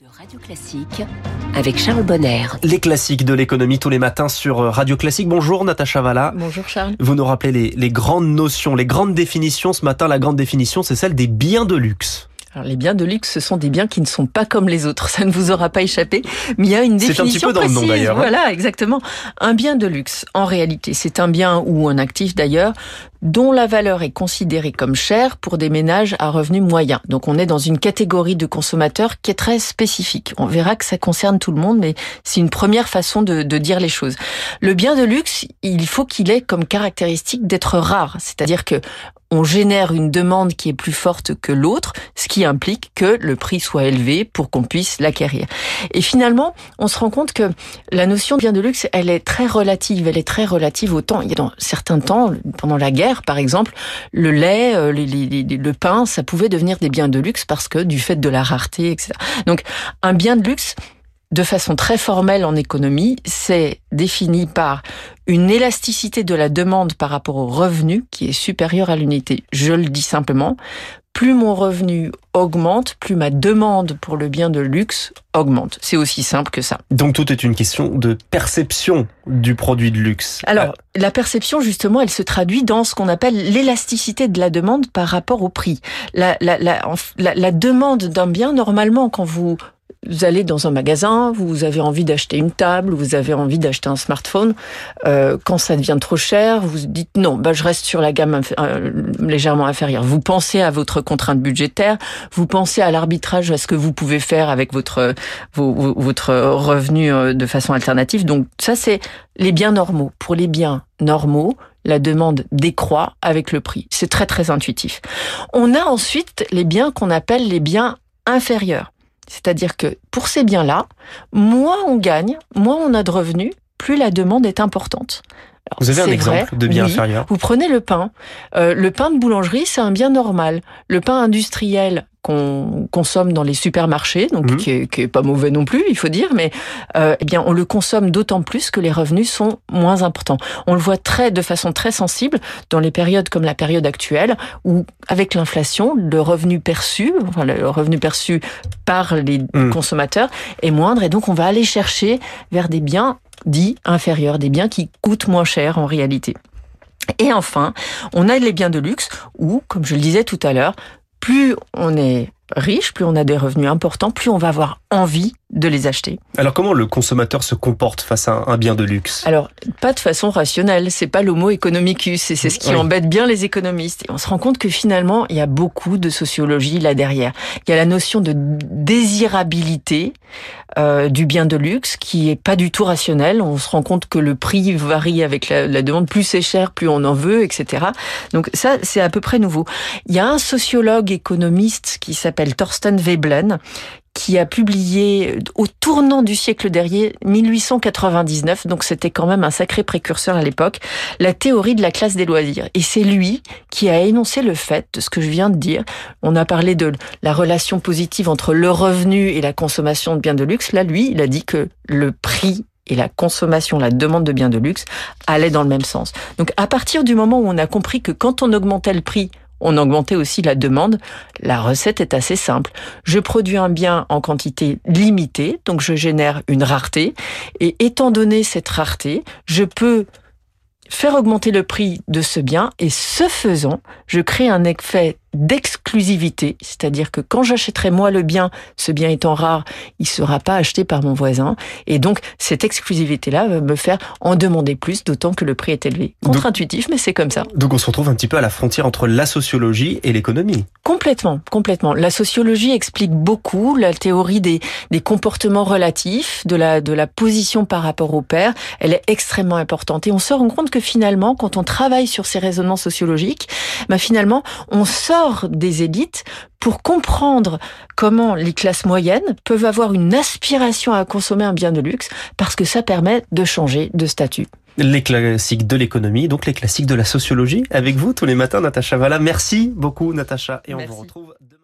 de Radio Classique avec Charles Bonner. Les classiques de l'économie tous les matins sur Radio Classique. Bonjour Natacha Valla. Bonjour Charles. Vous nous rappelez les, les grandes notions, les grandes définitions. Ce matin, la grande définition, c'est celle des biens de luxe. Alors, les biens de luxe, ce sont des biens qui ne sont pas comme les autres. Ça ne vous aura pas échappé. Mais il y a une définition C'est un petit peu dans précise. le nom d'ailleurs. hein. Voilà, exactement. Un bien de luxe, en réalité, c'est un bien ou un actif d'ailleurs dont la valeur est considérée comme chère pour des ménages à revenus moyens. Donc on est dans une catégorie de consommateurs qui est très spécifique. On verra que ça concerne tout le monde, mais c'est une première façon de, de dire les choses. Le bien de luxe, il faut qu'il ait comme caractéristique d'être rare, c'est-à-dire que on génère une demande qui est plus forte que l'autre, ce qui implique que le prix soit élevé pour qu'on puisse l'acquérir. Et finalement, on se rend compte que la notion de bien de luxe, elle est très relative. Elle est très relative au temps. Il y a dans certains temps, pendant la guerre, par exemple, le lait, euh, le pain, ça pouvait devenir des biens de luxe parce que du fait de la rareté, etc. Donc, un bien de luxe, de façon très formelle en économie, c'est défini par une élasticité de la demande par rapport au revenu qui est supérieure à l'unité. Je le dis simplement, plus mon revenu augmente, plus ma demande pour le bien de luxe augmente. C'est aussi simple que ça. Donc tout est une question de perception du produit de luxe. Alors, la perception, justement, elle se traduit dans ce qu'on appelle l'élasticité de la demande par rapport au prix. La, la, la, la demande d'un bien, normalement, quand vous vous allez dans un magasin, vous avez envie d'acheter une table, vous avez envie d'acheter un smartphone. euh, quand ça devient trop cher, vous dites non, bah je reste sur la gamme euh, légèrement inférieure. Vous pensez à votre contrainte budgétaire, vous pensez à l'arbitrage, à ce que vous pouvez faire avec votre vos- votre revenu euh, de façon alternative. Donc ça, c'est les biens normaux. Pour les biens normaux, la demande décroît avec le prix. C'est très très intuitif. On a ensuite les biens qu'on appelle les biens inférieurs. C'est-à-dire que pour ces biens-là, moins on gagne, moins on a de revenus, plus la demande est importante. Alors, Vous avez un exemple vrai, de bien oui. inférieur Vous prenez le pain. Euh, le pain de boulangerie, c'est un bien normal. Le pain industriel qu'on consomme dans les supermarchés, donc Mhm. qui, est, qui est pas mauvais non plus, il faut dire, mais euh, eh bien on le consomme d'autant plus que les revenus sont moins importants. On le voit très de façon très sensible dans les périodes comme la période actuelle, où avec l'inflation, le revenu perçu, enfin le revenu perçu par les Mhm. consommateurs est moindre, et donc on va aller chercher vers des biens dits inférieurs, des biens qui coûtent moins cher en réalité. Et enfin, on a les biens de luxe où, comme je le disais tout à l'heure, plus on est riche, plus on a des revenus importants, plus on va avoir envie de les acheter. Alors comment le consommateur se comporte face à un bien de luxe? Alors, pas de façon rationnelle, c'est pas l'homo economicus, et c'est ce qui Oui. embête bien les économistes. Et on se rend compte que finalement, il y a beaucoup de sociologie là derrière. Il y a la notion de désirabilité euh, du bien de luxe qui est pas du tout rationnelle. On se rend compte que le prix varie avec la, la demande. Plus c'est cher, plus on en veut, etc. Donc ça, c'est à peu près nouveau. Il y a un sociologue économiste qui s'appelle Thorsten Veblen qui a publié au tournant du siècle dernier, 1899, donc c'était quand même un sacré précurseur à l'époque, la théorie de la classe des loisirs. Et c'est lui qui a énoncé le fait de ce que je viens de dire. On a parlé de la relation positive entre le revenu et la consommation de biens de luxe. Là, lui, il a dit que le prix et la consommation, la demande de biens de luxe allaient dans le même sens. Donc à partir du moment où on a compris que quand on augmentait le prix, on augmentait aussi la demande, la recette est assez simple. Je produis un bien en quantité limitée, donc je génère une rareté, et étant donné cette rareté, je peux faire augmenter le prix de ce bien, et ce faisant, je crée un effet d'exclusivité, c'est-à-dire que quand j'achèterai moi le bien, ce bien étant rare, il sera pas acheté par mon voisin, et donc cette exclusivité-là va me faire en demander plus, d'autant que le prix est élevé. Contre-intuitif, mais c'est comme ça. Donc on se retrouve un petit peu à la frontière entre la sociologie et l'économie. Complètement, complètement. La sociologie explique beaucoup la théorie des, des comportements relatifs, de la, de la position par rapport au père. Elle est extrêmement importante. Et on se rend compte que finalement, quand on travaille sur ces raisonnements sociologiques, bah finalement, on sort des élites pour comprendre comment les classes moyennes peuvent avoir une aspiration à consommer un bien de luxe parce que ça permet de changer de statut. Les classiques de l'économie, donc les classiques de la sociologie. Avec vous tous les matins, Natacha Valla. Merci beaucoup, Natacha. Et on Merci. vous retrouve demain.